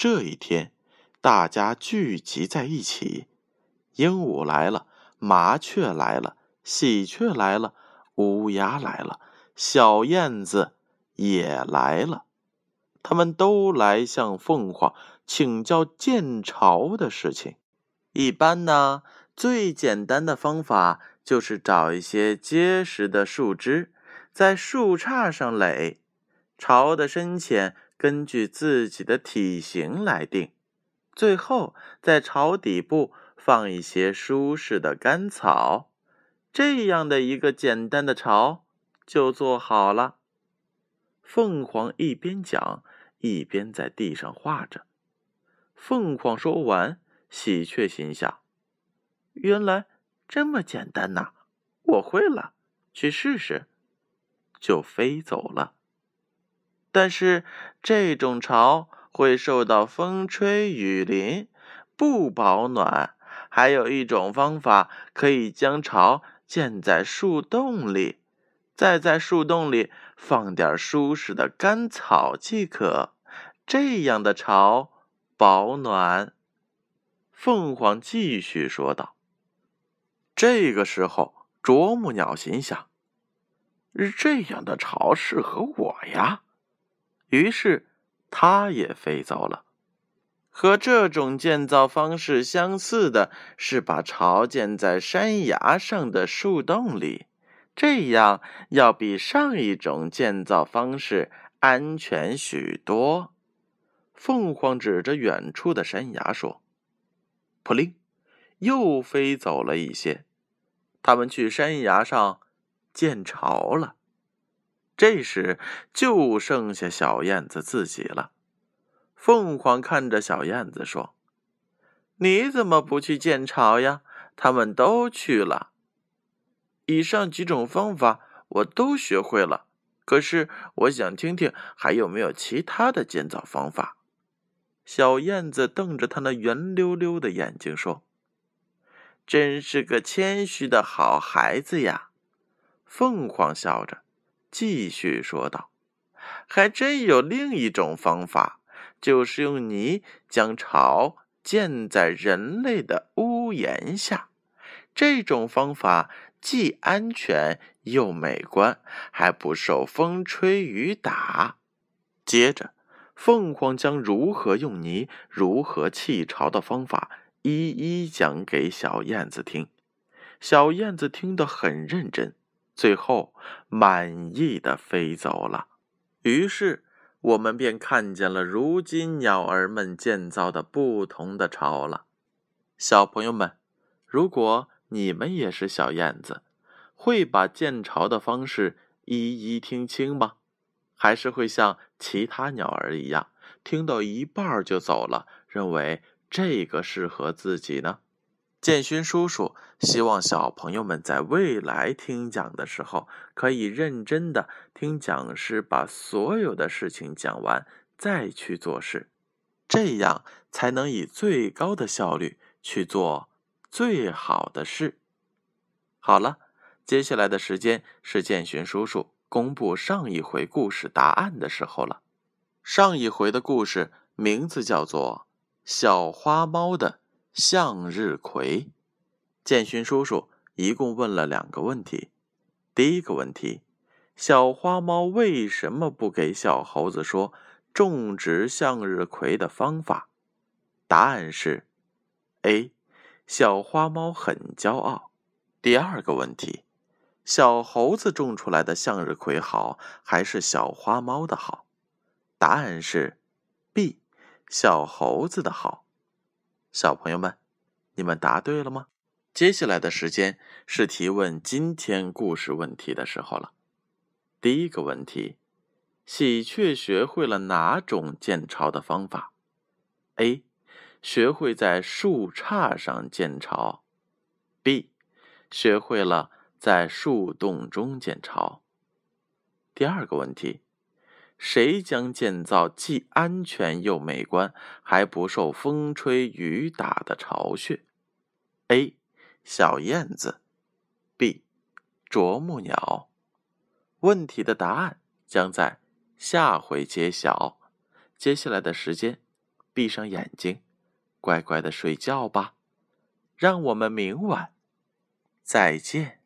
这一天，大家聚集在一起，鹦鹉来了，麻雀来了，喜鹊来了，乌鸦来了，小燕子也来了。他们都来向凤凰请教建巢的事情。一般呢，最简单的方法就是找一些结实的树枝，在树杈上垒，巢的深浅。根据自己的体型来定，最后在巢底部放一些舒适的干草，这样的一个简单的巢就做好了。凤凰一边讲，一边在地上画着。凤凰说完，喜鹊心想：“原来这么简单呐，我会了，去试试。”就飞走了。但是这种巢会受到风吹雨淋，不保暖。还有一种方法，可以将巢建在树洞里，再在树洞里放点舒适的干草即可。这样的巢保暖。凤凰继续说道。这个时候，啄木鸟心想：这样的巢适合我呀。于是，它也飞走了。和这种建造方式相似的是，把巢建在山崖上的树洞里，这样要比上一种建造方式安全许多。凤凰指着远处的山崖说：“扑灵，又飞走了一些。他们去山崖上建巢了。”这时，就剩下小燕子自己了。凤凰看着小燕子说：“你怎么不去建巢呀？他们都去了。以上几种方法我都学会了，可是我想听听还有没有其他的建造方法。”小燕子瞪着他那圆溜溜的眼睛说：“真是个谦虚的好孩子呀！”凤凰笑着。继续说道：“还真有另一种方法，就是用泥将巢建在人类的屋檐下。这种方法既安全又美观，还不受风吹雨打。”接着，凤凰将如何用泥、如何砌巢的方法一一讲给小燕子听。小燕子听得很认真。最后，满意的飞走了。于是，我们便看见了如今鸟儿们建造的不同的巢了。小朋友们，如果你们也是小燕子，会把建巢的方式一一听清吗？还是会像其他鸟儿一样，听到一半就走了，认为这个适合自己呢？建勋叔叔希望小朋友们在未来听讲的时候，可以认真的听讲师把所有的事情讲完，再去做事，这样才能以最高的效率去做最好的事。好了，接下来的时间是建勋叔叔公布上一回故事答案的时候了。上一回的故事名字叫做《小花猫的》。向日葵，建勋叔叔一共问了两个问题。第一个问题：小花猫为什么不给小猴子说种植向日葵的方法？答案是：A. 小花猫很骄傲。第二个问题：小猴子种出来的向日葵好，还是小花猫的好？答案是 B. 小猴子的好。小朋友们，你们答对了吗？接下来的时间是提问今天故事问题的时候了。第一个问题：喜鹊学会了哪种建巢的方法？A. 学会在树杈上建巢。B. 学会了在树洞中建巢。第二个问题：谁将建造既安全又美观，还不受风吹雨打的巢穴？A. 小燕子。B. 啄木鸟。问题的答案将在。下回揭晓。接下来的时间，闭上眼睛，乖乖的睡觉吧。让我们明晚再见。